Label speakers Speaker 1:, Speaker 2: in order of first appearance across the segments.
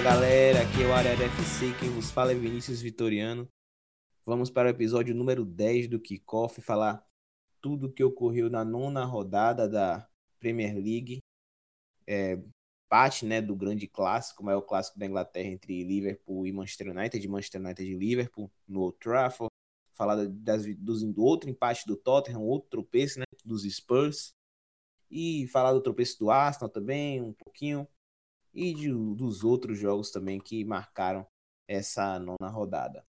Speaker 1: Fala galera, aqui é o Área FC, quem vos fala é Vinícius Vitoriano. Vamos para o episódio número 10 do Kickoff, falar tudo o que ocorreu na nona rodada da Premier League. É, parte né, do grande clássico, o maior clássico da Inglaterra entre Liverpool e Manchester United, Manchester United e Liverpool, no Old Trafford. Falar das, dos, do outro empate do Tottenham, outro tropeço né, dos Spurs. E falar do tropeço do Arsenal também, um pouquinho e de, dos outros jogos também que marcaram essa nona rodada.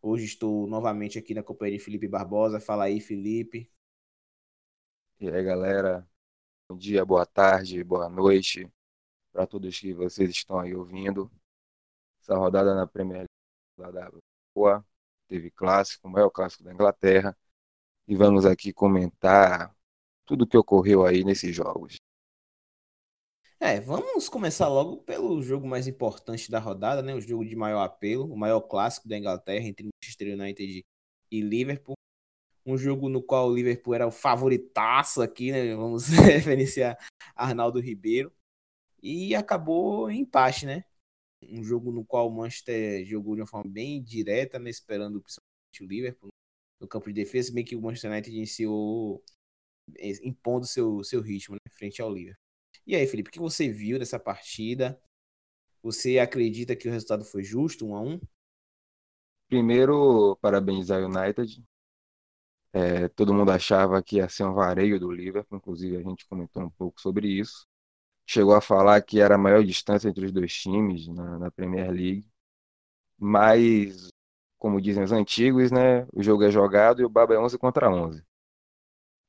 Speaker 1: Hoje estou novamente aqui na companhia de Felipe Barbosa. Fala aí, Felipe.
Speaker 2: E aí, galera. Bom dia, boa tarde, boa noite para todos que vocês estão aí ouvindo. Essa rodada na Premier League boa, teve clássico, o maior clássico da Inglaterra. E vamos aqui comentar tudo o que ocorreu aí nesses jogos.
Speaker 1: É, vamos começar logo pelo jogo mais importante da rodada, né? O jogo de maior apelo, o maior clássico da Inglaterra entre Manchester United e Liverpool. Um jogo no qual o Liverpool era o favoritaço aqui, né? Vamos referenciar Arnaldo Ribeiro. E acabou em empate, né? Um jogo no qual o Manchester jogou de uma forma bem direta, né? Esperando principalmente o Liverpool no campo de defesa, bem que o Manchester United iniciou eh, impondo seu, seu ritmo né? frente ao Liverpool. E aí, Felipe, o que você viu dessa partida? Você acredita que o resultado foi justo, um a um?
Speaker 2: Primeiro, parabenizar o United. É, todo mundo achava que ia ser um vareio do Liverpool, inclusive a gente comentou um pouco sobre isso. Chegou a falar que era a maior distância entre os dois times na, na Premier League. Mas, como dizem os antigos, né, o jogo é jogado e o baba é 11 contra 11.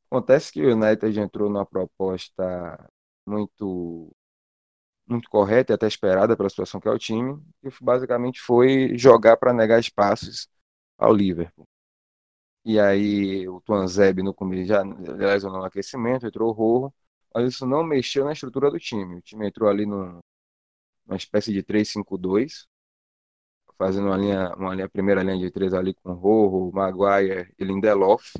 Speaker 2: Acontece que o United entrou numa proposta muito muito correta e até esperada pela situação que é o time, e basicamente foi jogar para negar espaços ao Liverpool. E aí o Tuanzeb no começo já lesionou no aquecimento, entrou o Rorro, mas isso não mexeu na estrutura do time. O time entrou ali num, numa espécie de 3-5-2, fazendo uma linha, uma linha, primeira linha de três ali com Rorro, Maguire e Lindelof,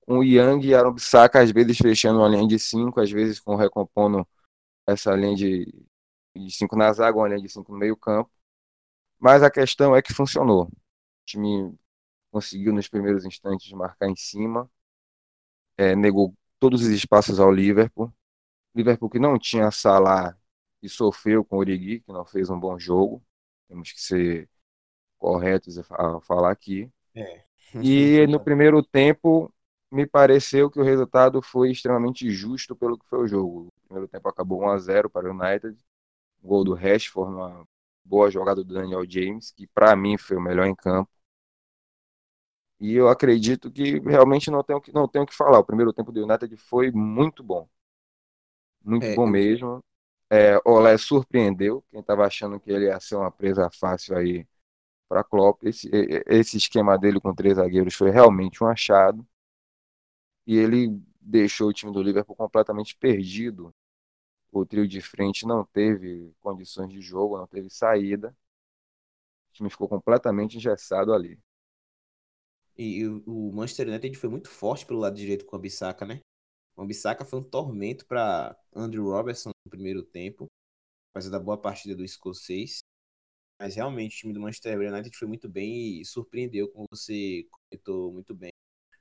Speaker 2: com o Yang e Aaron Bissaka, às vezes fechando uma linha de 5, às vezes com recompondo essa linha de 5 na zaga, uma linha de 5 no meio campo. Mas a questão é que funcionou. O time conseguiu nos primeiros instantes marcar em cima, é, negou todos os espaços ao Liverpool. Liverpool que não tinha Salah e sofreu com o Origi, que não fez um bom jogo. Temos que ser corretos a falar aqui. É. E no primeiro tempo, me pareceu que o resultado foi extremamente justo pelo que foi o jogo. O primeiro tempo acabou 1 a 0 para o United. gol do Rashford, uma boa jogada do Daniel James, que para mim foi o melhor em campo. E eu acredito que realmente não tenho que não tenho que falar. O primeiro tempo do United foi muito bom. Muito é, bom mesmo. É, Olé surpreendeu. Quem estava achando que ele ia ser uma presa fácil aí para Klopp. Esse, esse esquema dele com três zagueiros foi realmente um achado e ele deixou o time do Liverpool completamente perdido. O trio de frente não teve condições de jogo, não teve saída. O time ficou completamente engessado ali.
Speaker 1: E o Manchester United foi muito forte pelo lado direito com a Bissaka, né? O Bissaka foi um tormento para Andrew Robertson no primeiro tempo, apesar da boa partida do escocês. Mas realmente o time do Manchester United foi muito bem e surpreendeu, como você comentou muito bem.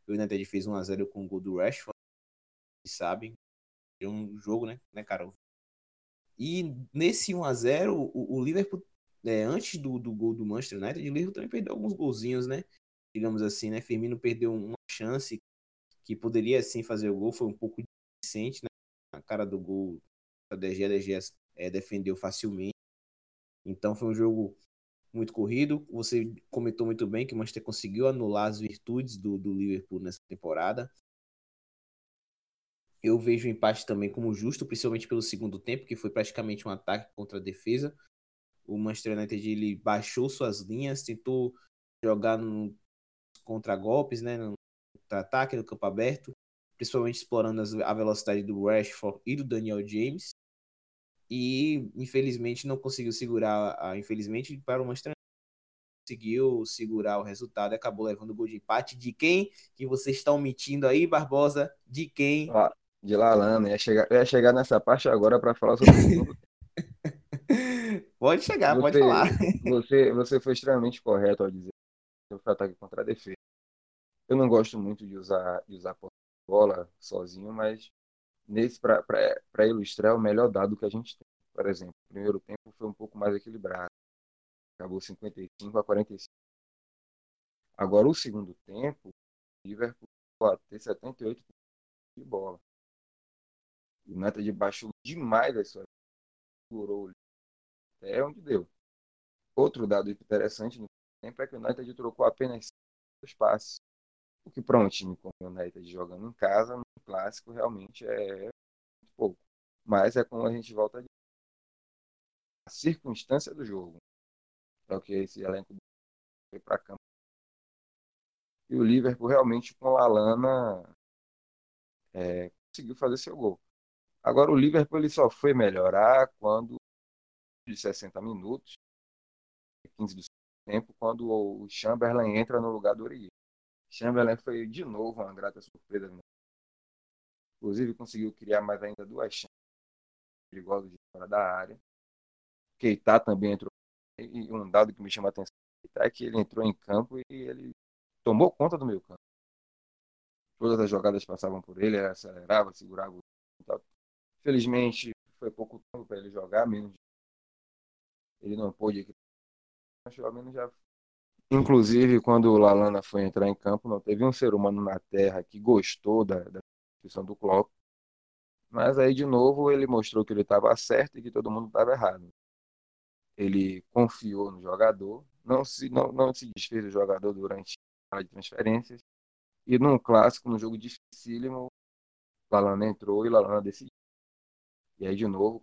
Speaker 1: O United fez 1x0 com o gol do Rashford, sabem. É um jogo, né, né, cara? E nesse 1x0, o, o Liverpool, é, antes do, do gol do Manchester United, o Liverpool também perdeu alguns golzinhos, né? Digamos assim, né? Firmino perdeu uma chance que poderia sim fazer o gol, foi um pouco decente, né? A cara do gol da DG, a DG é, defendeu facilmente. Então foi um jogo muito corrido. Você comentou muito bem que o Manchester conseguiu anular as virtudes do, do Liverpool nessa temporada. Eu vejo o empate também como justo, principalmente pelo segundo tempo, que foi praticamente um ataque contra a defesa. O Manchester United ele baixou suas linhas, tentou jogar no contra-golpes, né, no ataque no campo aberto, principalmente explorando a velocidade do Rashford e do Daniel James e infelizmente não conseguiu segurar, a, infelizmente para o Manchester conseguiu segurar o resultado e acabou levando o gol de empate de quem que você está omitindo aí, Barbosa? De quem?
Speaker 2: Ah, de Lalana, ia chegar, ia chegar nessa parte agora para falar sobre o
Speaker 1: Pode chegar, você, pode falar.
Speaker 2: Você, você foi extremamente correto ao dizer que foi ataque contra a defesa. Eu não gosto muito de usar, de usar bola sozinho, mas nesse para ilustrar o melhor dado que a gente tem. Por exemplo, o primeiro tempo foi um pouco mais equilibrado. Acabou 55 a 45. Agora o segundo tempo, o Liverpool ter 78 de bola. O United baixou demais as suas segurou até onde deu. Outro dado interessante no tempo é que o United trocou apenas os passes. O que para um time como o United jogando em casa, no clássico, realmente é muito pouco. Mas é como a gente volta a. A circunstância do jogo. É o que esse elenco foi para campo. E o Liverpool realmente com a Lana é, conseguiu fazer seu gol. Agora o Liverpool ele só foi melhorar quando de 60 minutos, 15 do tempo, quando o Chamberlain entra no lugar do Origi. Chamberlain foi de novo uma grata surpresa. Inclusive conseguiu criar mais ainda duas chances perigosas de fora da área. Keita também entrou. E um dado que me chama a atenção é que ele entrou em campo e ele tomou conta do meio campo. Todas as jogadas passavam por ele, ele acelerava, segurava o Felizmente, foi pouco tempo para ele jogar, menos ele não pôde mas pelo menos já inclusive quando o Lalana foi entrar em campo não teve um ser humano na Terra que gostou da, da instituição do Klopp mas aí de novo ele mostrou que ele estava certo e que todo mundo estava errado ele confiou no jogador não se não, não se desfez do jogador durante a de transferências e num clássico, num jogo dificílimo, Lalana entrou e Lalana decidiu. E aí, de novo,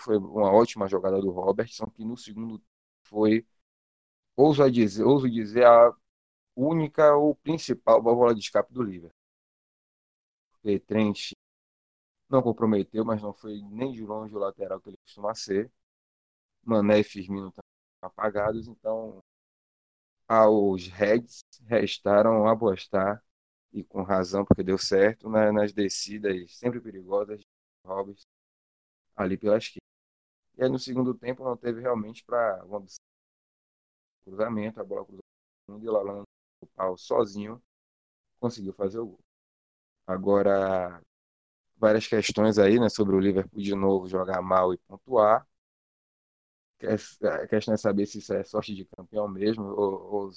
Speaker 2: foi uma ótima jogada do Robertson, que no segundo foi, ouso dizer, ouso dizer, a única ou principal válvula de escape do Liverpool. Porque Trent não comprometeu, mas não foi nem de longe o lateral que ele costuma ser. Mané e Firmino estão apagados, então aos Reds restaram apostar, e com razão, porque deu certo, nas descidas sempre perigosas de Robertson ali pela esquerda. E aí no segundo tempo não teve realmente para cruzamento, a bola cruzou e o Lalana o pau sozinho conseguiu fazer o gol. Agora, várias questões aí, né, sobre o Liverpool de novo jogar mal e pontuar. A questão é saber se isso é sorte de campeão mesmo, ou, ou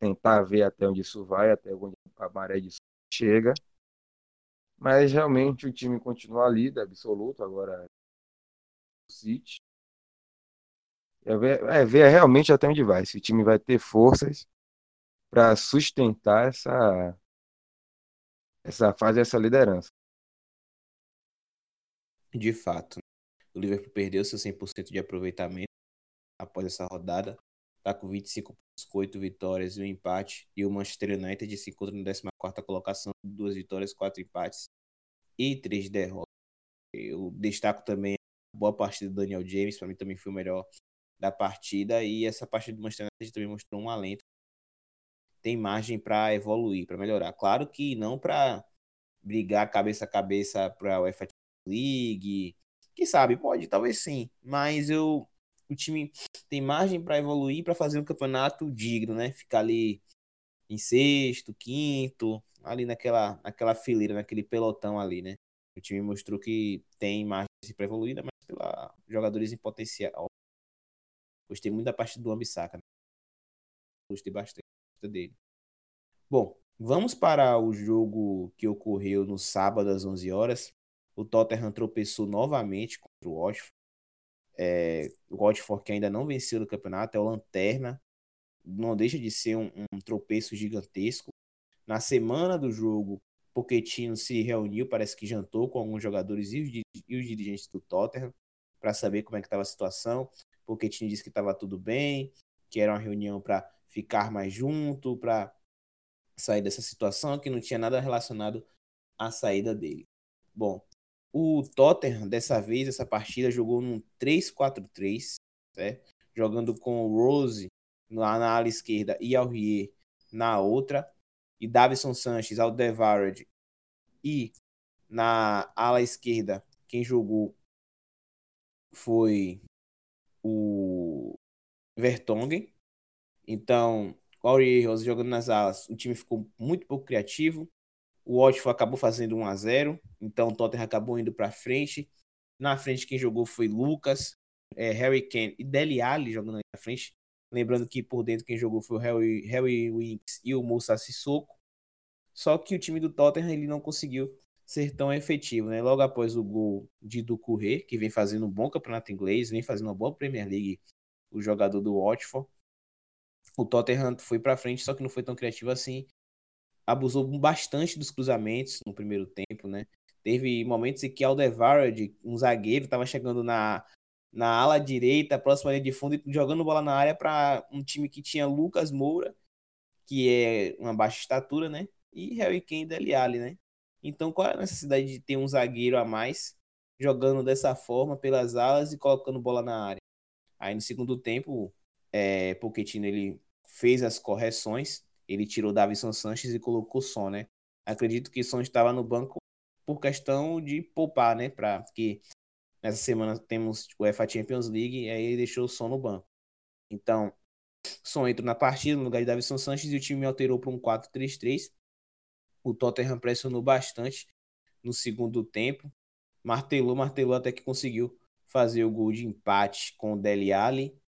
Speaker 2: tentar ver até onde isso vai, até onde a maré de chega. Mas realmente o time continua líder absoluto, agora o City. É ver, é ver realmente até onde vai. Se o time vai ter forças para sustentar essa, essa fase, essa liderança.
Speaker 1: De fato, o Liverpool perdeu seu 100% de aproveitamento após essa rodada. Está com 25 pontos, com 8 vitórias e um empate. E o Manchester United se encontra na 14 colocação, duas vitórias, quatro empates e três derrotas. Eu destaco também a boa partida do Daniel James, para mim também foi o melhor da partida. E essa partida do Manchester United também mostrou um alento. Tem margem para evoluir, para melhorar. Claro que não para brigar cabeça a cabeça para o UEFA League. Quem sabe, pode, talvez sim. Mas eu o time tem margem para evoluir para fazer um campeonato digno, né? Ficar ali em sexto, quinto, ali naquela, naquela fileira, naquele pelotão ali, né? O time mostrou que tem margem para evoluir, mas pela jogadores em potencial. Gostei muito da parte do Ambissaca. Né? Gostei bastante dele. Bom, vamos para o jogo que ocorreu no sábado às 11 horas. O Tottenham tropeçou novamente contra o Watford. É, o Watford que ainda não venceu no campeonato, é o Lanterna. Não deixa de ser um, um tropeço gigantesco. Na semana do jogo, Pochettino se reuniu, parece que jantou com alguns jogadores e os, e os dirigentes do Tottenham para saber como é que estava a situação. Pochettino disse que estava tudo bem, que era uma reunião para ficar mais junto, para sair dessa situação, que não tinha nada relacionado à saída dele. Bom, o Tottenham, dessa vez, essa partida, jogou num 3-4-3, certo? jogando com o Rose lá na ala esquerda e Aurier na outra, e Davison Sanches, Aldevarad e na ala esquerda, quem jogou foi o Vertonghen. Então, o Aurier jogando nas alas, o time ficou muito pouco criativo. O Watford acabou fazendo 1 a 0 então o Tottenham acabou indo para frente. Na frente quem jogou foi Lucas, é, Harry Kane e Dele Alli jogando na frente. Lembrando que por dentro quem jogou foi o Harry, Harry Winks e o Moussa Sissoko. Só que o time do Tottenham ele não conseguiu ser tão efetivo, né? Logo após o gol de Ducouré, que vem fazendo um bom campeonato inglês, vem fazendo uma boa Premier League, o jogador do Watford. O Tottenham foi para frente, só que não foi tão criativo assim. Abusou bastante dos cruzamentos no primeiro tempo, né? Teve momentos em que Aldevarad, um zagueiro, estava chegando na na ala direita, próxima linha de fundo, e jogando bola na área para um time que tinha Lucas Moura, que é uma baixa estatura, né? E Harry Kane Dele Alli, né? Então, qual é a necessidade de ter um zagueiro a mais jogando dessa forma pelas alas e colocando bola na área? Aí no segundo tempo, é, Pochettino ele fez as correções, ele tirou Davison Sanches e colocou Son, né? Acredito que Son estava no banco por questão de poupar, né? Para que Nessa semana temos o UEFA Champions League e aí ele deixou o Son no banco. Então, Son entrou na partida no lugar de Davison Sanches e o time alterou para um 4-3-3. O Tottenham pressionou bastante no segundo tempo. Martelou, martelou até que conseguiu fazer o gol de empate com o Dele Alli.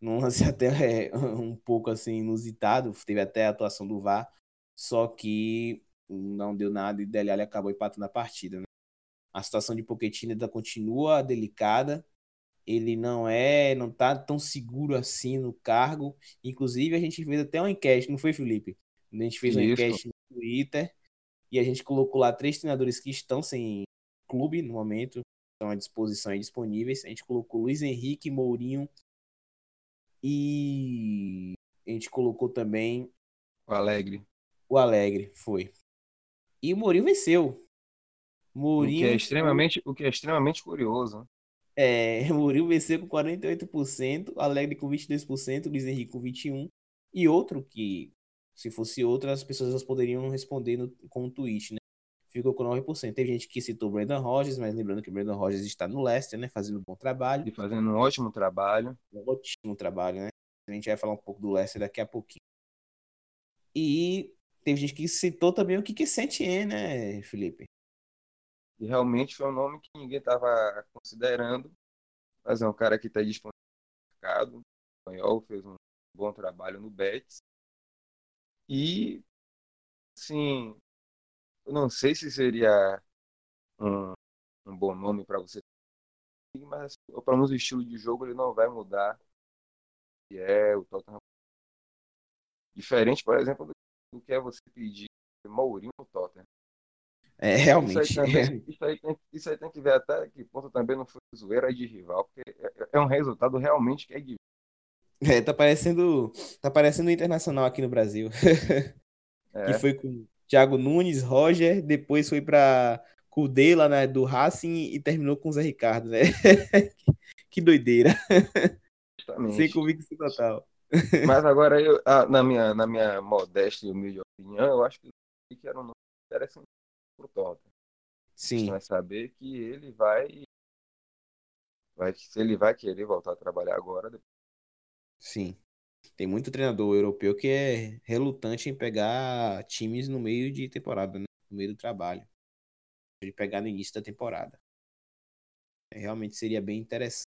Speaker 1: Num lance até é, um pouco assim inusitado. Teve até a atuação do VAR. Só que não deu nada e Dele Alli acabou empatando a partida. Né? A situação de Pochettino ainda continua delicada. Ele não é, não tá tão seguro assim no cargo. Inclusive, a gente fez até uma enquete, não foi, Felipe? A gente fez uma enquete Twitter e a gente colocou lá três treinadores que estão sem clube no momento, estão à disposição e disponíveis. A gente colocou Luiz Henrique, Mourinho e a gente colocou também
Speaker 2: o Alegre.
Speaker 1: O Alegre, foi. E o Mourinho venceu.
Speaker 2: Mourinho. O que é extremamente, o que é extremamente curioso.
Speaker 1: É, Mourinho venceu com 48%, Alegre com 22%, Luiz Henrique com 21%, e outro que, se fosse outro, as pessoas poderiam responder no, com um tweet, né? Ficou com 9%. Teve gente que citou Brandon Rogers, mas lembrando que Brandon Rogers está no Leicester, né? Fazendo um bom trabalho.
Speaker 2: E fazendo um ótimo trabalho.
Speaker 1: Um ótimo trabalho, né? A gente vai falar um pouco do Leicester daqui a pouquinho. E teve gente que citou também o Kike Sentien, né, Felipe?
Speaker 2: E realmente foi um nome que ninguém estava considerando. Mas é um cara que está disponível no mercado. O espanhol fez um bom trabalho no Betis. E, assim, eu não sei se seria um, um bom nome para você, mas para menos o estilo de jogo ele não vai mudar. Que é o Tottenham. Diferente, por exemplo, do que é você pedir Mourinho no Tottenham.
Speaker 1: É, realmente.
Speaker 2: Isso aí, também, isso, aí tem, isso aí, tem, que ver até que ponto também não foi zoeira de rival, porque é, é, é um resultado realmente que é de.
Speaker 1: É, tá parecendo. Tá parecendo internacional aqui no Brasil. É. que foi com Thiago Nunes, Roger, depois foi para Cudê lá né, do Racing e terminou com o Zé Ricardo, né? que doideira. Justamente. Sem convicção total.
Speaker 2: Mas agora, eu, ah, na, minha, na minha modesta e humilde opinião, eu acho que era um nome interessante pro Tottenham.
Speaker 1: Sim. A gente
Speaker 2: vai saber que ele vai, vai se ele vai querer voltar a trabalhar agora.
Speaker 1: Sim. Tem muito treinador europeu que é relutante em pegar times no meio de temporada, né? no meio do trabalho. Ele pegar no início da temporada. Realmente seria bem interessante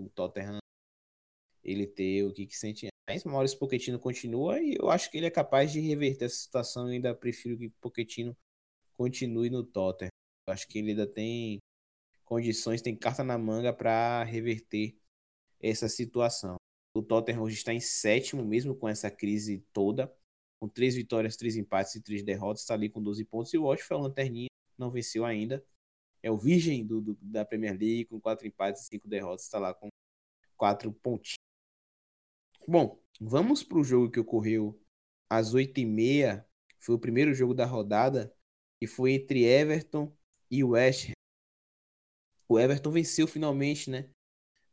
Speaker 1: o Tottenham ele ter o que que sente. Mas Maurício Pochettino continua e eu acho que ele é capaz de reverter essa situação. Eu ainda prefiro que Pochettino continue no Tottenham. Eu acho que ele ainda tem condições, tem carta na manga para reverter essa situação. O Tottenham hoje está em sétimo, mesmo com essa crise toda, com três vitórias, três empates e três derrotas, está ali com 12 pontos. E o Watford é o lanterninha, não venceu ainda. É o virgem do, do, da Premier League, com quatro empates e cinco derrotas, está lá com quatro pontinhos. Bom, vamos para o jogo que ocorreu às oito e meia. Foi o primeiro jogo da rodada que foi entre Everton e West Ham. O Everton venceu finalmente, né?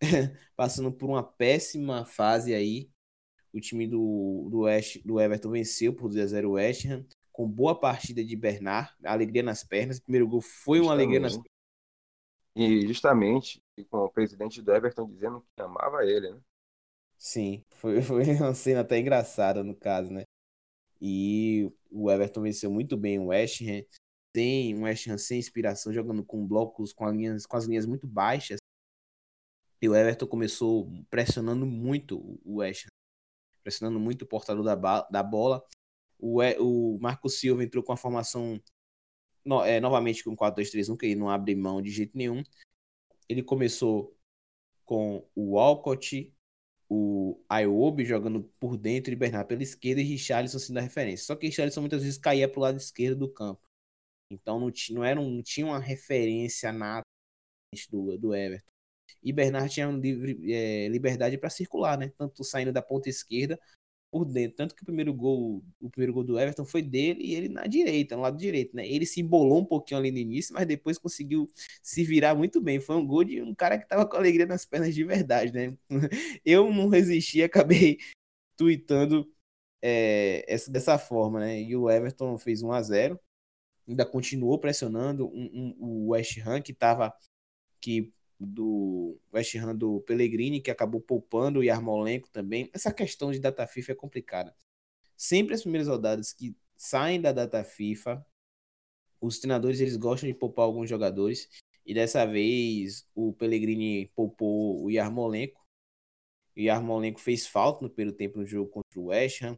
Speaker 1: Passando por uma péssima fase aí. O time do, do, West, do Everton venceu por 2 a 0 o West Ham, com boa partida de Bernard, alegria nas pernas. O primeiro gol foi uma alegria nas pernas.
Speaker 2: E justamente com o presidente do Everton dizendo que amava ele, né?
Speaker 1: Sim, foi, foi uma cena até engraçada no caso, né? E o Everton venceu muito bem o West Ham. Tem um West Ham sem inspiração, jogando com blocos, com, linhas, com as linhas muito baixas. E o Everton começou pressionando muito o West. Pressionando muito o portador da, da bola. O, o Marco Silva entrou com a formação no, é, novamente com 4-2-3-1, que ele não abre mão de jeito nenhum. Ele começou com o Walcott, o Ayobi jogando por dentro e Bernard pela esquerda e Richarlison sendo a referência. Só que Richarlison muitas vezes caía para o lado esquerdo do campo. Então não, não, era um, não tinha uma referência nata do, do Everton. E Bernard tinha livre, é, liberdade para circular, né? Tanto saindo da ponta esquerda por dentro. Tanto que o primeiro gol, o primeiro gol do Everton foi dele e ele na direita, no lado direito, né? Ele se embolou um pouquinho ali no início, mas depois conseguiu se virar muito bem. Foi um gol de um cara que tava com alegria nas pernas de verdade, né? Eu não resisti, acabei tweetando é, essa, dessa forma, né? E o Everton fez 1 a 0 ainda continuou pressionando um, um, o West Ham que tava que do West Ham do Pellegrini, que acabou poupando o Yarmolenko também. Essa questão de data FIFA é complicada. Sempre as primeiras rodadas que saem da data FIFA, os treinadores eles gostam de poupar alguns jogadores. E dessa vez o Pellegrini poupou o Yarmolenko. O Yarmolenko fez falta no primeiro tempo no jogo contra o West Ham.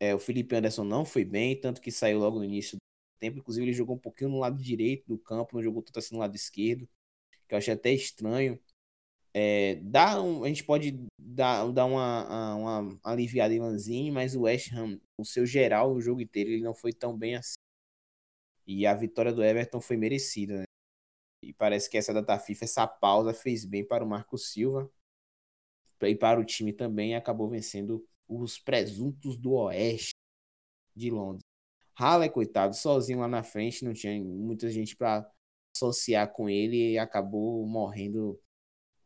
Speaker 1: É, o Felipe Anderson não foi bem, tanto que saiu logo no início do tempo. Inclusive, ele jogou um pouquinho no lado direito do campo, não jogou tanto assim no lado esquerdo que eu achei até estranho. É, dá um, a gente pode dar, dar uma, uma aliviada em Lanzini, mas o West Ham, o seu geral, o jogo inteiro, ele não foi tão bem assim. E a vitória do Everton foi merecida, né? E parece que essa data FIFA, essa pausa fez bem para o Marco Silva e para o time também acabou vencendo os presuntos do Oeste de Londres. Halle, coitado, sozinho lá na frente, não tinha muita gente para associar com ele e acabou morrendo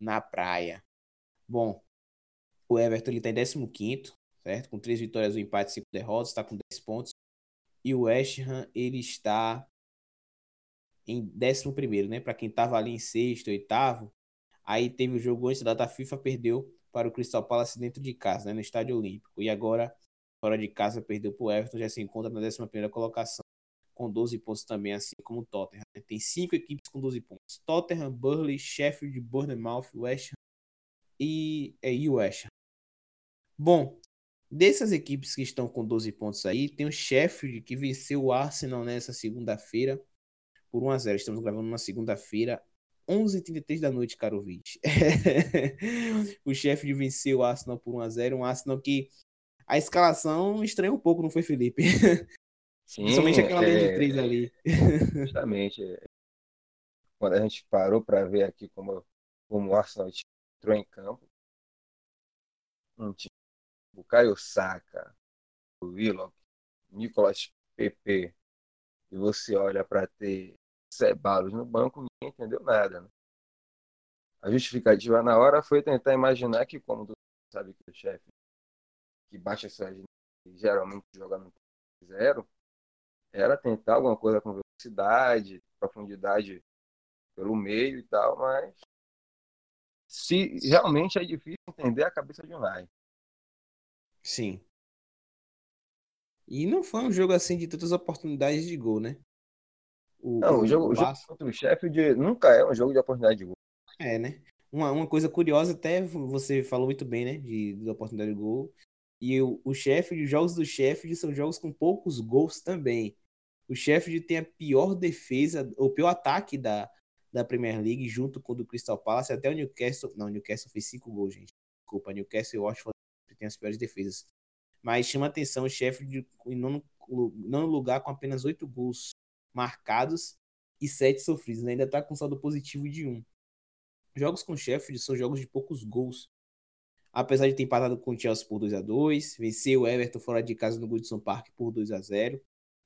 Speaker 1: na praia. Bom, o Everton ele tá em 15 certo? Com três vitórias, um empate cinco derrotas, está com 10 pontos. E o West Ham, ele está em 11, né? Para quem tava ali em sexto, oitavo. Aí teve o jogo antes da data FIFA, perdeu para o Crystal Palace dentro de casa, né? No Estádio Olímpico. E agora, fora de casa, perdeu para o Everton, já se encontra na 11 colocação com 12 pontos também, assim como o Tottenham. Né? Tem cinco equipes com 12 pontos: Tottenham, Burley, Sheffield, Bournemouth, West Ham e, é, e West Ham. Bom, dessas equipes que estão com 12 pontos aí, tem o Sheffield que venceu o Arsenal nessa segunda-feira por 1 a 0. Estamos gravando na segunda-feira, 11h33 da noite, caro ouvinte. o Sheffield venceu o Arsenal por 1 a 0, um Arsenal que a escalação estranhou um pouco, não foi, Felipe?
Speaker 2: Sim,
Speaker 1: Principalmente aquela linha de
Speaker 2: é,
Speaker 1: três ali.
Speaker 2: justamente. é, Quando a gente parou para ver aqui como, como o Arsenal entrou em campo, um time, o Caio Saka, o Willock, Nicolas Pepe, e você olha para ter Ceballos no banco, ninguém entendeu nada. Né? A justificativa na hora foi tentar imaginar que, como tu sabe que o chefe que baixa suas geralmente joga no zero, era tentar alguma coisa com velocidade, profundidade pelo meio e tal, mas se realmente é difícil entender a cabeça de Unai.
Speaker 1: Sim. E não foi um jogo assim de tantas oportunidades de gol, né?
Speaker 2: O, não, o, o jogo, o jogo contra o Sheffield nunca é um jogo de oportunidade de gol.
Speaker 1: É, né? Uma, uma coisa curiosa, até você falou muito bem, né? De, de oportunidade de gol. E o, o Sheffield, os jogos do Sheffield são jogos com poucos gols também. O Sheffield tem a pior defesa, o pior ataque da, da Premier League, junto com o do Crystal Palace, até o Newcastle. Não, o Newcastle fez cinco gols, gente. Desculpa, Newcastle e Watford tem as piores defesas. Mas chama atenção o Sheffield em nono, nono lugar com apenas oito gols marcados e sete sofridos. Ainda está com saldo positivo de um. Jogos com Sheffield são jogos de poucos gols. Apesar de ter empatado com o Chelsea por 2 a 2 venceu o Everton fora de casa no Goodson Park por 2 a 0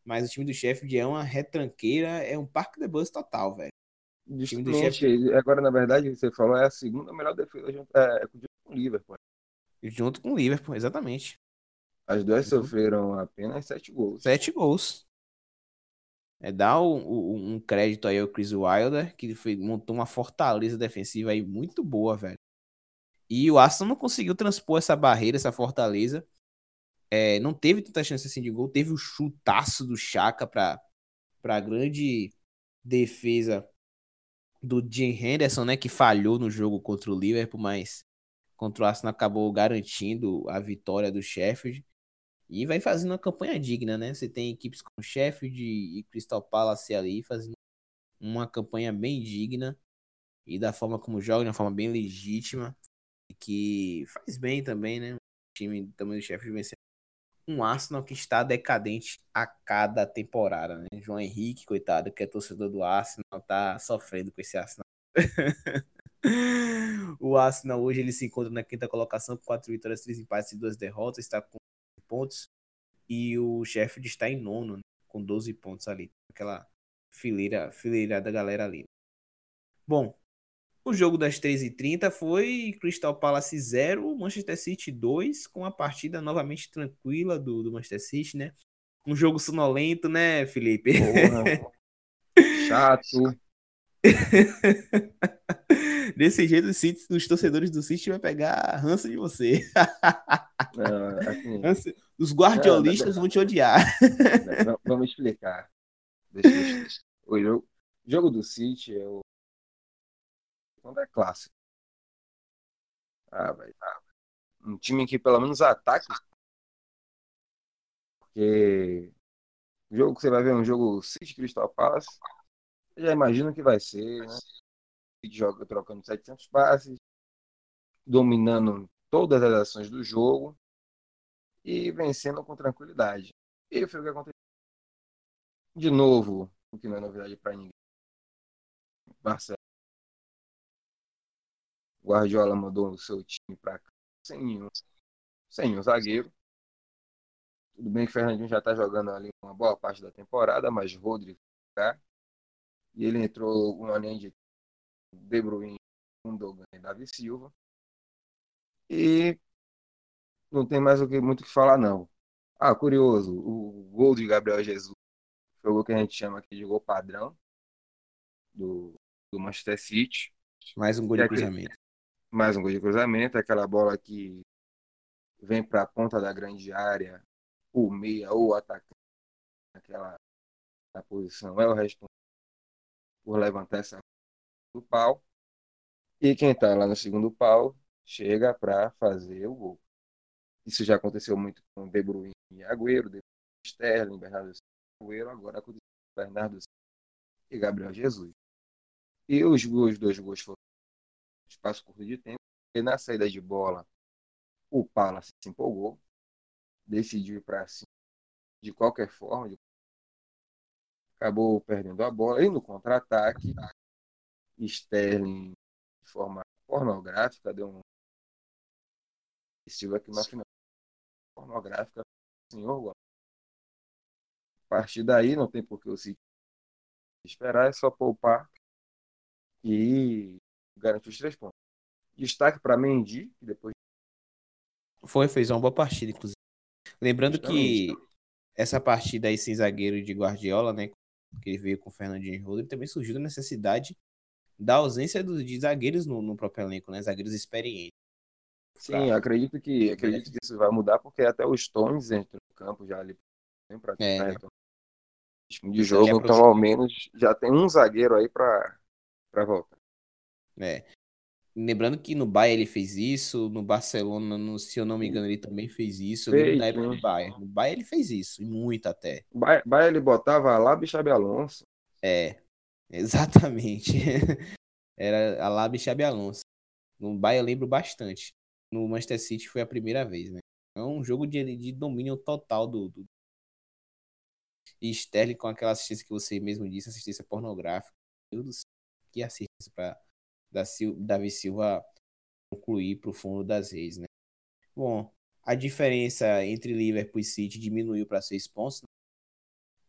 Speaker 1: mas o time do Sheffield é uma retranqueira, é um parque de bus total, velho.
Speaker 2: Sheffield... Agora, na verdade, você falou, é a segunda melhor defesa junto, é, junto com o Liverpool.
Speaker 1: Junto com o Liverpool, exatamente.
Speaker 2: As duas uhum. sofreram apenas sete gols.
Speaker 1: Sete gols. É, dá um, um, crédito aí ao Chris Wilder, que foi, montou uma fortaleza defensiva aí muito boa, velho. E o Arsenal não conseguiu transpor essa barreira, essa fortaleza. É, não teve tanta chance assim de gol. Teve o chutaço do Chaka para a grande defesa do Jim Henderson, né? Que falhou no jogo contra o Liverpool, mas contra o Arsenal acabou garantindo a vitória do Sheffield. E vai fazendo uma campanha digna, né? Você tem equipes como Sheffield e Crystal Palace ali fazendo uma campanha bem digna e da forma como joga, de uma forma bem legítima que faz bem também, né? O time também do Sheffield vencer um Arsenal que está decadente a cada temporada, né? João Henrique, coitado, que é torcedor do Arsenal, tá sofrendo com esse Arsenal. o Arsenal hoje ele se encontra na quinta colocação com quatro vitórias, três empates e duas derrotas, está com pontos. E o Sheffield está em nono, né, com 12 pontos ali. Aquela fileira, fileira da galera ali. Bom, o jogo das 3h30 foi Crystal Palace 0, Manchester City 2, com a partida novamente tranquila do, do Manchester City, né? Um jogo sonolento, né, Felipe? Porra.
Speaker 2: Chato.
Speaker 1: Desse jeito, os, City, os torcedores do City vão pegar ranço de você. Não, assim, os guardiolistas não, vão te odiar.
Speaker 2: Não, vamos explicar. Deixa, deixa, O jogo, jogo do City é o. Quando é clássico. Ah, vai. Ah, um time que pelo menos ataque. Porque o jogo que você vai ver um jogo City Crystal Palace. Eu já imagino que vai ser, né? joga trocando 700 passes, dominando todas as ações do jogo e vencendo com tranquilidade. E foi o que aconteceu. De novo, o que não é novidade para ninguém. Marcelo. Guardiola mandou o seu time para cá sem nenhum, sem nenhum zagueiro. Tudo bem que o Fernandinho já está jogando ali uma boa parte da temporada, mas Rodrigo tá. E ele entrou uma linha de De Bruyne, Gundogan e Davi Silva. E não tem mais o que, muito o que falar, não. Ah, curioso, o gol de Gabriel Jesus foi o gol que a gente chama aqui de gol padrão do, do Manchester City.
Speaker 1: Mais um gol de cruzamento.
Speaker 2: Mais um gol de cruzamento, aquela bola que vem para a ponta da grande área, o meia ou atacante naquela na posição é o responsável por levantar essa do pau. E quem está lá no segundo pau chega para fazer o gol. Isso já aconteceu muito com De Bruyne e Agüero, depois Sterling, Bernardo Agüero, agora aconteceu com Bernardo e Gabriel Jesus. E os, os dois gols foram espaço curto de tempo, e na saída de bola o Palace se empolgou, decidiu ir para cima de qualquer forma, de... acabou perdendo a bola, e no contra-ataque, Sterling, de forma pornográfica, deu um estilo aqui na final pornográfica senhor. A partir daí não tem por que o City esperar, é só poupar e garantir os três pontos. Destaque para Mendy, que depois.
Speaker 1: Foi, fez uma boa partida, inclusive. Lembrando Justamente. que essa partida aí sem zagueiro de Guardiola, né? Que ele veio com o Fernandinho Rodrigo, também surgiu a necessidade da ausência de zagueiros no, no próprio elenco, né? Zagueiros experientes.
Speaker 2: Sim, acredito que acredito que isso vai mudar porque até os Stones entram no campo já ali para é. né? Então, de jogo, então ao menos já tem um zagueiro aí para voltar.
Speaker 1: É. Lembrando que no Bayern ele fez isso, no Barcelona, no, se eu não me engano, ele também fez isso. Fez, na época do Bayern. No Bayern ele fez isso, e muito até.
Speaker 2: O Bayern, ele botava lá e Xabi Alonso.
Speaker 1: É, exatamente. Era a Lab e Xabi Alonso. No Bayern eu lembro bastante no Manchester City foi a primeira vez, né? É um jogo de, de domínio total do, do... E Sterling com aquela assistência que você mesmo disse, assistência pornográfica. Meu Deus, que assistência para Davi Silva concluir para o fundo das redes, né? Bom, a diferença entre Liverpool e City diminuiu para seis pontos. Né?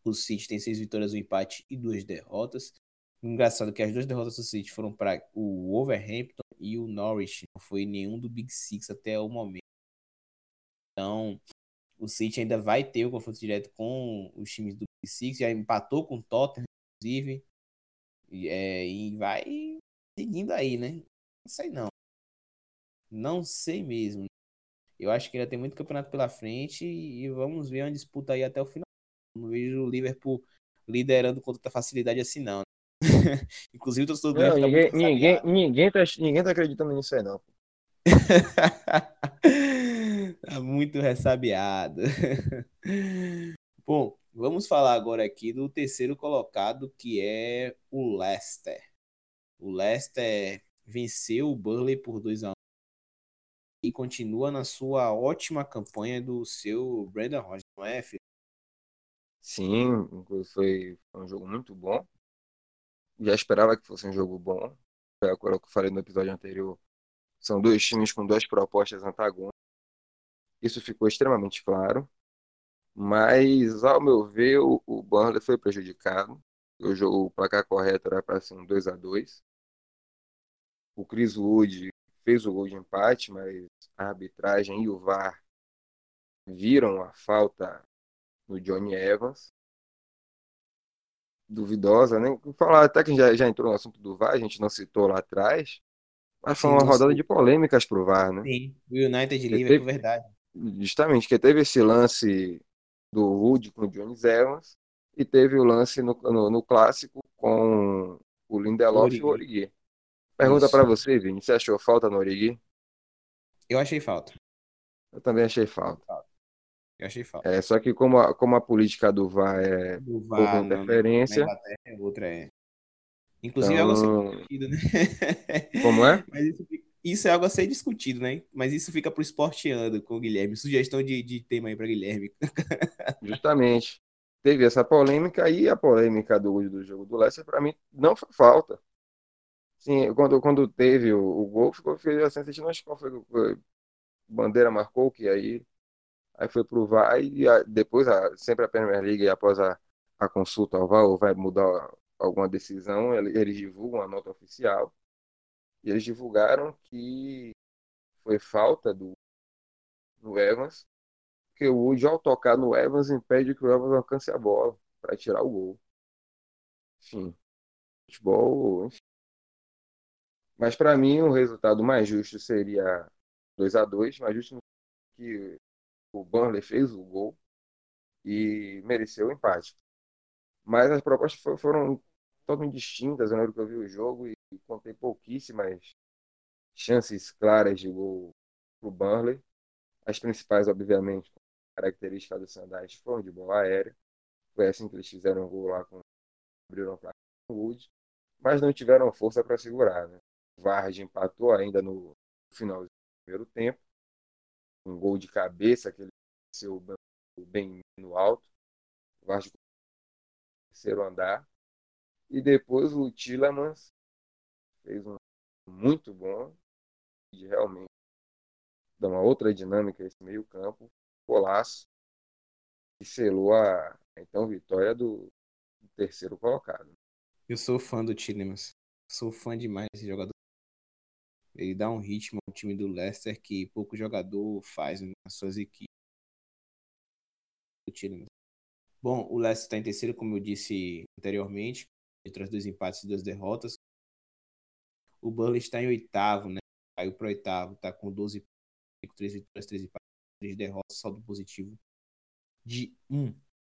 Speaker 1: O City tem seis vitórias, um empate e duas derrotas. Engraçado que as duas derrotas do City foram para o Wolverhampton e o Norwich. Não foi nenhum do Big Six até o momento. Então, o City ainda vai ter o confronto direto com os times do Six, já empatou com o Tottenham, inclusive. E, é, e vai seguindo aí, né? Não sei não. Não sei mesmo. Eu acho que ainda tem muito campeonato pela frente e vamos ver uma disputa aí até o final. Não vejo o Liverpool liderando com tanta facilidade assim, não. Inclusive, o torcedor do
Speaker 2: Não, ninguém,
Speaker 1: tá
Speaker 2: ninguém, ninguém, tá, ninguém tá acreditando nisso aí, não.
Speaker 1: tá muito ressabiado. Bom, vamos falar agora aqui do terceiro colocado, que é o Leicester. O Leicester venceu o Burnley por 2 a 1 e continua na sua ótima campanha do seu Brandon Rodgers, não é, filho?
Speaker 2: Sim, foi um jogo muito bom. Já esperava que fosse um jogo bom. Foi aquilo que eu falei no episódio anterior. São dois times com duas propostas antagônicas. Isso ficou extremamente claro. Mas, ao meu ver, o, o Burnley foi prejudicado. O jogo, o placar correto era para ser um 2 a 2 O Chris Wood fez o gol de empate, mas a arbitragem e o VAR viram a falta no Johnny Evans. Duvidosa, né? Falar até que já, já entrou no assunto do VAR, a gente não citou lá atrás, mas foi uma rodada de polêmicas pro VAR, né?
Speaker 1: Sim, o United Liverpool,
Speaker 2: teve-
Speaker 1: verdade.
Speaker 2: Justamente, que teve esse lance do Wood com o Johnny Evans e teve o lance no, no, no clássico com o Lindelof e o
Speaker 1: Origi.
Speaker 2: Pergunta pra você, Vini, você achou falta no Origi?
Speaker 1: Eu achei falta.
Speaker 2: Eu também achei falta.
Speaker 1: Eu achei falta.
Speaker 2: É, só que como a, como a política do VAR é
Speaker 1: Do VAR na
Speaker 2: interferência,
Speaker 1: é outra é. Inclusive é algo a ser
Speaker 2: então,
Speaker 1: discutido, né?
Speaker 2: como é?
Speaker 1: Mas isso, isso é algo a ser discutido, né? Mas isso fica pro esporteando com o Guilherme. Sugestão de, de tema aí pra Guilherme.
Speaker 2: Justamente. Teve essa polêmica e a polêmica do, do jogo do Leicester, pra mim, não foi falta. Sim, quando, quando teve o, o gol, ficou ficou assim, sentindo, acho qual foi, que Bandeira marcou, que aí, aí foi pro VAR e a- depois, a- sempre a Premier League, após a, a consulta ao VAR, ou vai mudar alguma decisão, ele- eles divulgam a nota oficial. E eles divulgaram que foi falta do, do Evans, que o Wood, ao tocar no Evans, impede que o Evans alcance a bola para tirar o gol. Enfim, futebol, enfim. Mas para mim o resultado mais justo seria 2 a 2 mais justo que o Burnley fez o gol e mereceu o empate. Mas as propostas fo- foram totalmente distintas. Eu lembro que eu vi o jogo e contei pouquíssimas chances claras de gol para o Burnley. As principais, obviamente, características do Sandais foram de bola aérea. Foi assim que eles fizeram o gol lá com abriram para o Wood, mas não tiveram força para segurar. Né? Vardy empatou ainda no final do primeiro tempo, um gol de cabeça que ele desceu bem no alto. O no terceiro andar. E depois o Tillemans fez um muito bom, de realmente dar uma outra dinâmica esse meio campo, golaço, e selou a então vitória do, do terceiro colocado.
Speaker 1: Eu sou fã do Tillemans. Sou fã demais desse jogador. Ele dá um ritmo ao time do Leicester que pouco jogador faz nas suas equipes. Tillemans. Bom, o Leicester está em terceiro, como eu disse anteriormente, entre os dois empates e duas derrotas. O Burnley está em oitavo, né? Caiu para oitavo, está com 12 pontos, 3 vitórias, 3 empates, 3 derrotas, saldo positivo de 1.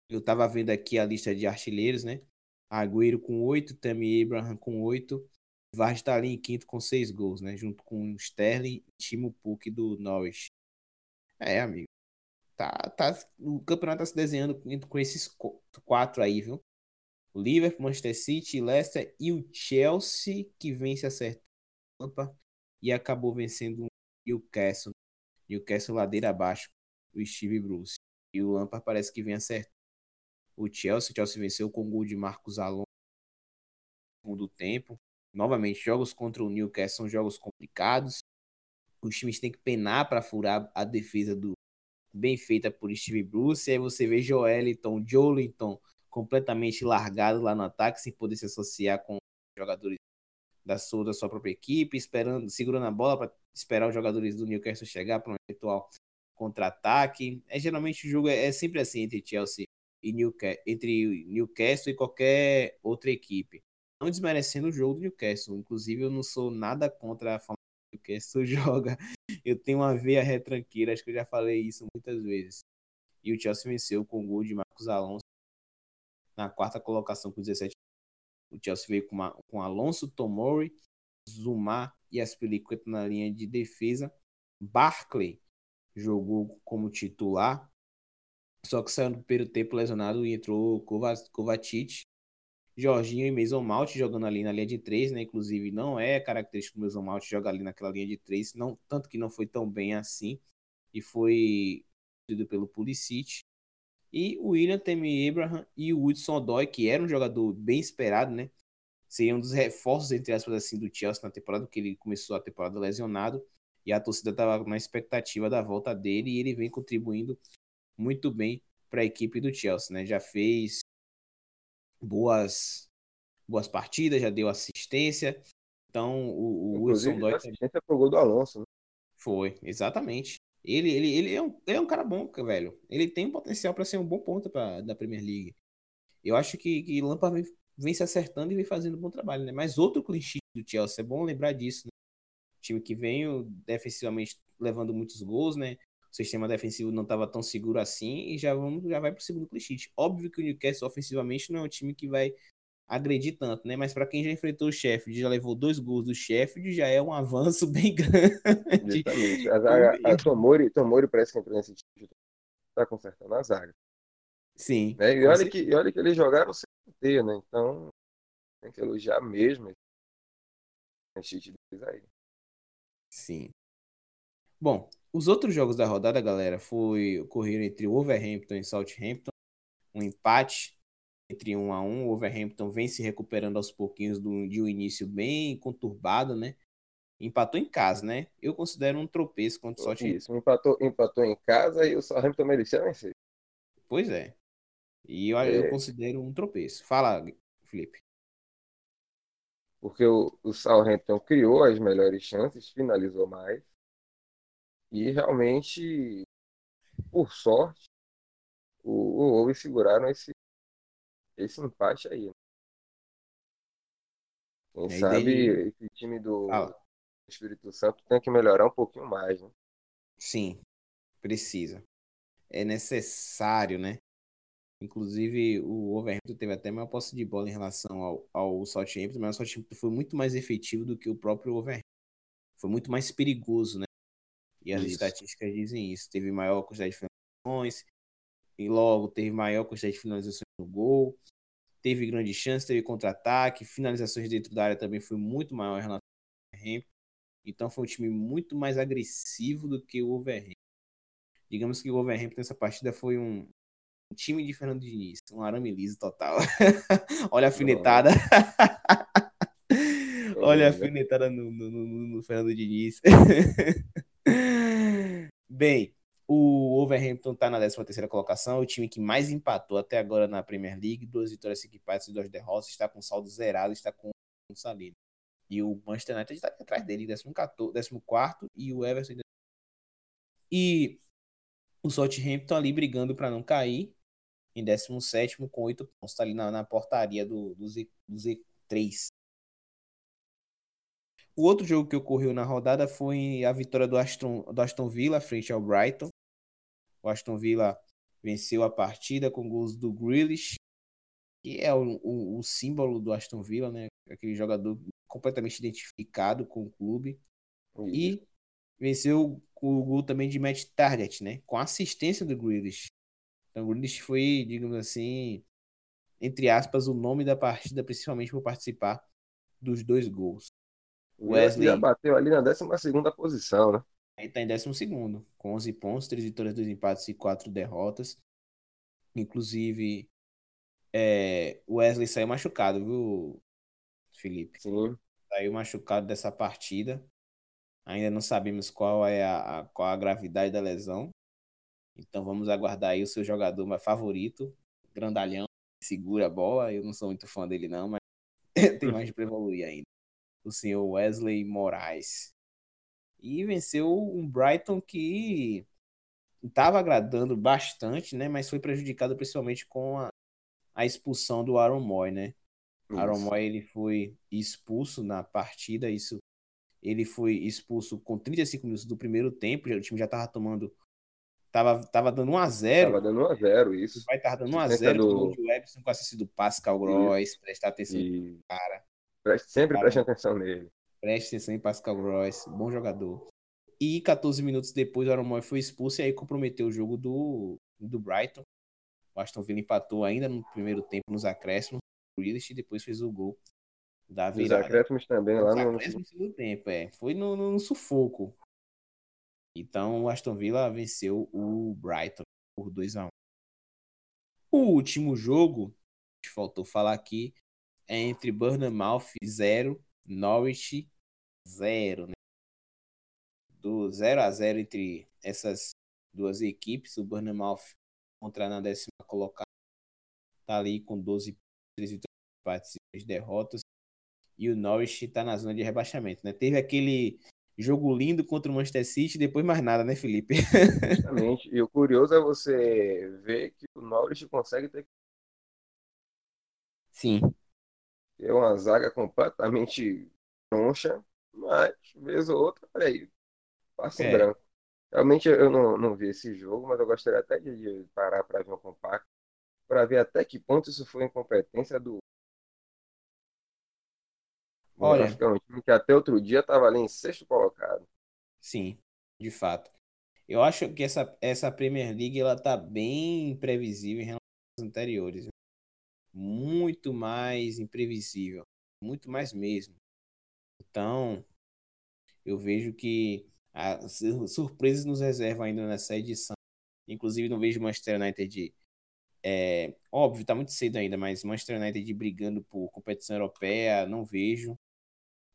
Speaker 1: Eu estava vendo aqui a lista de artilheiros, né? Agüero com 8, Tammy Abraham com 8. Vardy está ali em quinto com 6 gols, né? Junto com o Sterling e Timo Puk do Norwich. É, amigo. Tá, tá, o campeonato tá se desenhando com, com esses qu- quatro aí, viu? O Liverpool, Manchester City, Leicester e o Chelsea, que vem se acertando e acabou vencendo o Newcastle. Newcastle ladeira abaixo, o Steve Bruce. E o Lampard parece que vem acertando. O Chelsea, o Chelsea venceu com o gol de Marcos Alonso no segundo tempo. Novamente, jogos contra o Newcastle são jogos complicados. Os times têm que penar para furar a defesa do bem feita por Steve Bruce. E aí você vê Joeliton, Jolinton completamente largado lá no ataque, sem poder se associar com jogadores da sua, da sua própria equipe, esperando, segurando a bola para esperar os jogadores do Newcastle chegar para um eventual contra-ataque. É geralmente o jogo é, é sempre assim entre Chelsea e Newcastle, entre Newcastle e qualquer outra equipe. Não desmerecendo o jogo do Newcastle. Inclusive, eu não sou nada contra a forma que o Newcastle joga. Eu tenho uma veia retranqueira, acho que eu já falei isso muitas vezes. E o Chelsea venceu com o gol de Marcos Alonso na quarta colocação com 17. O Chelsea veio com, uma, com Alonso, Tomori, Zuma e Aspilicueta na linha de defesa. Barclay jogou como titular, só que saiu no primeiro tempo lesionado e entrou Kovacic, Jorginho e Mason Mount jogando ali na linha de três, né? Inclusive não é característico do Mason Mount jogar ali naquela linha de três, não, tanto que não foi tão bem assim e foi pelo Pulisic. E o William Temi Abraham e o Hudson Odoi, que era um jogador bem esperado, né? Seria um dos reforços, entre aspas, assim, do Chelsea na temporada, porque ele começou a temporada lesionado. E a torcida estava na expectativa da volta dele e ele vem contribuindo muito bem para a equipe do Chelsea, né? Já fez boas boas partidas, já deu assistência. Então, o, o Wilson
Speaker 2: Odoi assistência pro gol do Alonso, né?
Speaker 1: Foi, exatamente. Ele, ele, ele, é um, ele é um cara bom, velho. Ele tem um potencial para ser um bom ponta pra, da Premier League. Eu acho que, que Lampard vem, vem, se acertando e vem fazendo um bom trabalho, né? Mas outro clichê do Chelsea, é bom lembrar disso, né? time que vem defensivamente levando muitos gols, né? Sistema defensivo não estava tão seguro assim e já vamos já vai para o segundo clichê. Óbvio que o Newcastle ofensivamente não é um time que vai agredir tanto, né? Mas para quem já enfrentou o Sheffield, já levou dois gols do Sheffield, já é um avanço bem grande.
Speaker 2: Exatamente. A, zaga, a Tomori, Tomori parece que entrou nesse time, tá consertando a zaga.
Speaker 1: Sim.
Speaker 2: Né? E, olha que, e olha que eles jogaram sem ter, né? Então tem que elogiar mesmo esse deles aí.
Speaker 1: Sim. Bom, os outros jogos da rodada, galera, foi ocorreram entre Wolverhampton e Southampton, um empate entre 1 a 1 O Overhampton vem se recuperando aos pouquinhos do, de um início bem conturbado, né? Empatou em casa, né? Eu considero um tropeço contra o Southampton.
Speaker 2: Isso, empatou, empatou em casa e o Southampton merecia vencer.
Speaker 1: Pois é. E eu, é. eu considero um tropeço. Fala, Felipe.
Speaker 2: Porque o, o Southampton criou as melhores chances, finalizou mais. E realmente, por sorte, o, o Wolves seguraram esse, esse empate aí. Né? Quem aí sabe dele... esse time do Fala. Espírito Santo tem que melhorar um pouquinho mais, né?
Speaker 1: Sim, precisa. É necessário, né? Inclusive, o Overhampton teve até maior posse de bola em relação ao, ao Southampton, mas o Southampton foi muito mais efetivo do que o próprio Overhampton. Foi muito mais perigoso, né? E as isso. estatísticas dizem isso. Teve maior quantidade de finalizações, e logo teve maior quantidade de finalizações no gol, teve grande chance, teve contra-ataque, finalizações dentro da área também foi muito maior em relação ao Wolverhampton. Então foi um time muito mais agressivo do que o Wolverhampton. Digamos que o Wolverhampton nessa partida foi um, um time de Fernando Diniz, um arame liso total. Olha a afinetada. Olha a afinetada no, no, no, no Fernando Diniz. Bem, o Overhampton está na 13ª colocação, o time que mais empatou até agora na Premier League, duas vitórias equipadas e duas derrotas, está com saldo zerado, está com um salário. E o Manchester United está atrás dele, 14 e o Everton E o Southampton ali brigando para não cair, em 17 com 8 pontos, está ali na, na portaria do, do, Z, do Z3. O outro jogo que ocorreu na rodada foi a vitória do Aston, do Aston Villa frente ao Brighton. O Aston Villa venceu a partida com gols do Grealish, que é o, o, o símbolo do Aston Villa, né? Aquele jogador completamente identificado com o clube. Uhum. E venceu com o gol também de Matt Target, né? Com assistência do Grealish. Então o Grealish foi, digamos assim, entre aspas, o nome da partida, principalmente por participar dos dois gols.
Speaker 2: Wesley já bateu ali na 12 posição, né?
Speaker 1: Aí tá em 12, com 11 pontos, 3 vitórias, 2 empates e 4 derrotas. Inclusive, é, o Wesley saiu machucado, viu, Felipe?
Speaker 2: Sim.
Speaker 1: Saiu machucado dessa partida. Ainda não sabemos qual é a, a, qual a gravidade da lesão. Então vamos aguardar aí o seu jogador mais favorito, grandalhão, segura a bola. Eu não sou muito fã dele não, mas tem mais para evoluir ainda. O senhor Wesley Moraes e venceu um Brighton que estava agradando bastante, né? Mas foi prejudicado principalmente com a, a expulsão do Aaron Moy, né? Isso. Aaron Moy ele foi expulso na partida, isso ele foi expulso com 35 minutos do primeiro tempo, o time já estava tomando tava, tava dando 1 a 0.
Speaker 2: Tava dando 1 a 0, isso.
Speaker 1: Vai estar dando 1 a 0 do... o Webson com assistência do Pascal Gross, prestar atenção
Speaker 2: e...
Speaker 1: cara.
Speaker 2: Preste, sempre preste atenção nele.
Speaker 1: Preste atenção em Pascal Gross, bom jogador. E 14 minutos depois o Aaron foi expulso e aí comprometeu o jogo do, do Brighton. O Aston Villa empatou ainda no primeiro tempo nos acréscimos. O Willis depois fez o gol da virada.
Speaker 2: Os acréscimos também lá no...
Speaker 1: segundo tempo, é. Foi no, no, sufoco. Então o Aston Villa venceu o Brighton por 2 a 1 O último jogo, faltou falar aqui, é entre Burnham 0, Norwich 0, né? do 0 a 0 entre essas duas equipes. O Bournemouth contra na décima colocada tá ali com 12 3 vitórias e derrotas. E o Norwich está na zona de rebaixamento, né? Teve aquele jogo lindo contra o Manchester City, depois mais nada, né, Felipe?
Speaker 2: Exatamente. E o curioso é você ver que o Norwich consegue ter
Speaker 1: Sim.
Speaker 2: É uma zaga completamente troncha, mas vez ou outra, peraí, Passa em é. branco. Realmente eu não, não vi esse jogo, mas eu gostaria até de parar para ver um compacto, para ver até que ponto isso foi incompetência do. Olha, acho que é um time que até outro dia estava ali em sexto colocado.
Speaker 1: Sim, de fato. Eu acho que essa, essa Premier League ela tá bem imprevisível em relação às anteriores. Muito mais imprevisível. Muito mais mesmo. Então, eu vejo que as surpresas nos reservam ainda nessa edição. Inclusive, não vejo Manchester United. É, óbvio, tá muito cedo ainda, mas Manchester United brigando por competição europeia, não vejo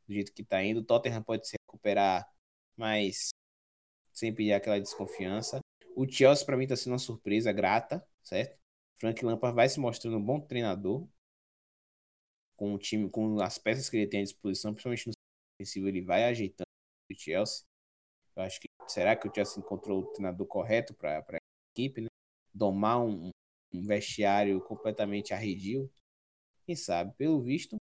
Speaker 1: do jeito que tá indo. O Tottenham pode se recuperar, mas sempre há aquela desconfiança. O Chelsea, para mim, tá sendo uma surpresa grata, certo? Frank Lampard vai se mostrando um bom treinador com o time, com as peças que ele tem à disposição, principalmente no defensivo, ele vai ajeitando o Chelsea. Eu acho que será que o Chelsea encontrou o treinador correto para a equipe, né? Domar um, um vestiário completamente arredio. Quem sabe? Pelo visto.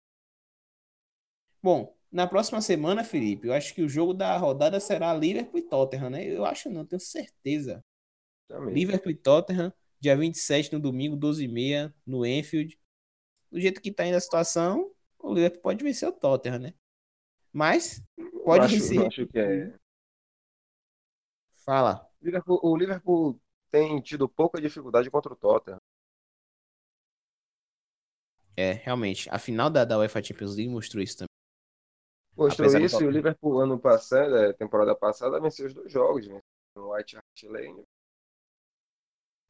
Speaker 1: Bom, na próxima semana, Felipe, eu acho que o jogo da rodada será Liverpool e Tottenham, né? Eu acho não, tenho certeza. Também. Liverpool e Tottenham, dia 27 no domingo, 12h30, no Enfield. Do jeito que tá indo a situação, o Liverpool pode vencer o Tottenham, né? Mas pode
Speaker 2: eu acho,
Speaker 1: vencer.
Speaker 2: Eu acho que é,
Speaker 1: Fala.
Speaker 2: Liverpool, o Liverpool tem tido pouca dificuldade contra o Tottenham.
Speaker 1: É, realmente. A final da, da UEFA Champions League mostrou isso também.
Speaker 2: Mostrou Apesar isso e o Liverpool ano passado, é, temporada passada, venceu os dois jogos, venceu o White Hart Lane.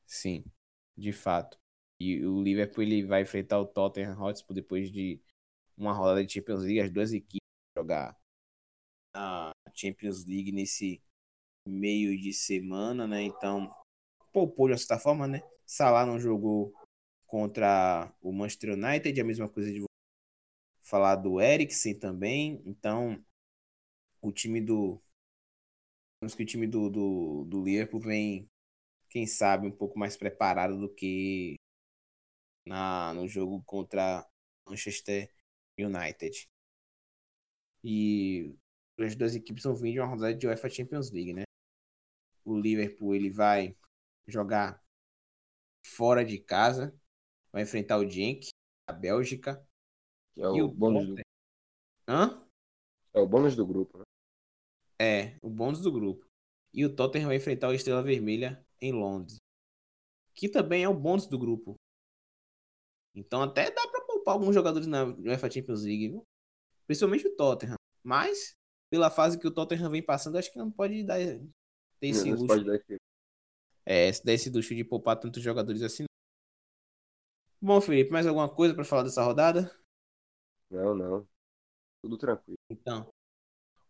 Speaker 1: Sim, de fato. E o Liverpool ele vai enfrentar o Tottenham Hotspur depois de uma rodada de Champions League, as duas equipes jogar a Champions League nesse meio de semana, né? Então, poupou de certa forma, né? Salah não jogou contra o Manchester United, a mesma coisa de falar do Eriksen também. Então, o time do. Vamos que o time do, do, do Liverpool vem, quem sabe, um pouco mais preparado do que na, no jogo contra Manchester United. E as duas equipes vão vir de uma rodada de UEFA Champions League, né? o Liverpool ele vai jogar fora de casa, vai enfrentar o Genk, a Bélgica.
Speaker 2: Que é o, o bônus do...
Speaker 1: Hã?
Speaker 2: É o bônus do grupo, né?
Speaker 1: É, o bônus do grupo. E o Tottenham vai enfrentar o Estrela Vermelha em Londres. Que também é o bônus do grupo. Então até dá pra poupar alguns jogadores na UEFA Champions League, viu? Principalmente o Tottenham. Mas, pela fase que o Tottenham vem passando, acho que não pode dar tem esse luxo. Pode dar esse... É, se der esse luxo de poupar tantos jogadores assim. Bom, Felipe, mais alguma coisa para falar dessa rodada?
Speaker 2: Não, não. Tudo tranquilo.
Speaker 1: Então,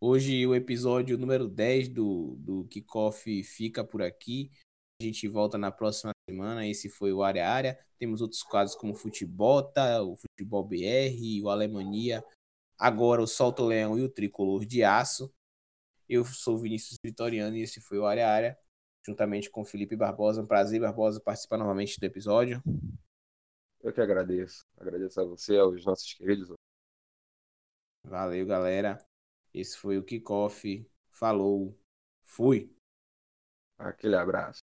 Speaker 1: hoje o episódio número 10 do, do Kickoff fica por aqui. A gente volta na próxima semana. Esse foi o Área Área. Temos outros quadros como o Futebol, tá? o Futebol BR, o Alemania. Agora o Solto Leão e o Tricolor de Aço. Eu sou o Vinícius Vitoriano e esse foi o Área Área. juntamente com Felipe Barbosa. Um prazer, Barbosa, participar novamente do episódio.
Speaker 2: Eu que agradeço. Agradeço a você, aos nossos queridos.
Speaker 1: Valeu, galera. Esse foi o Kickoff. Falou. Fui.
Speaker 2: Aquele abraço.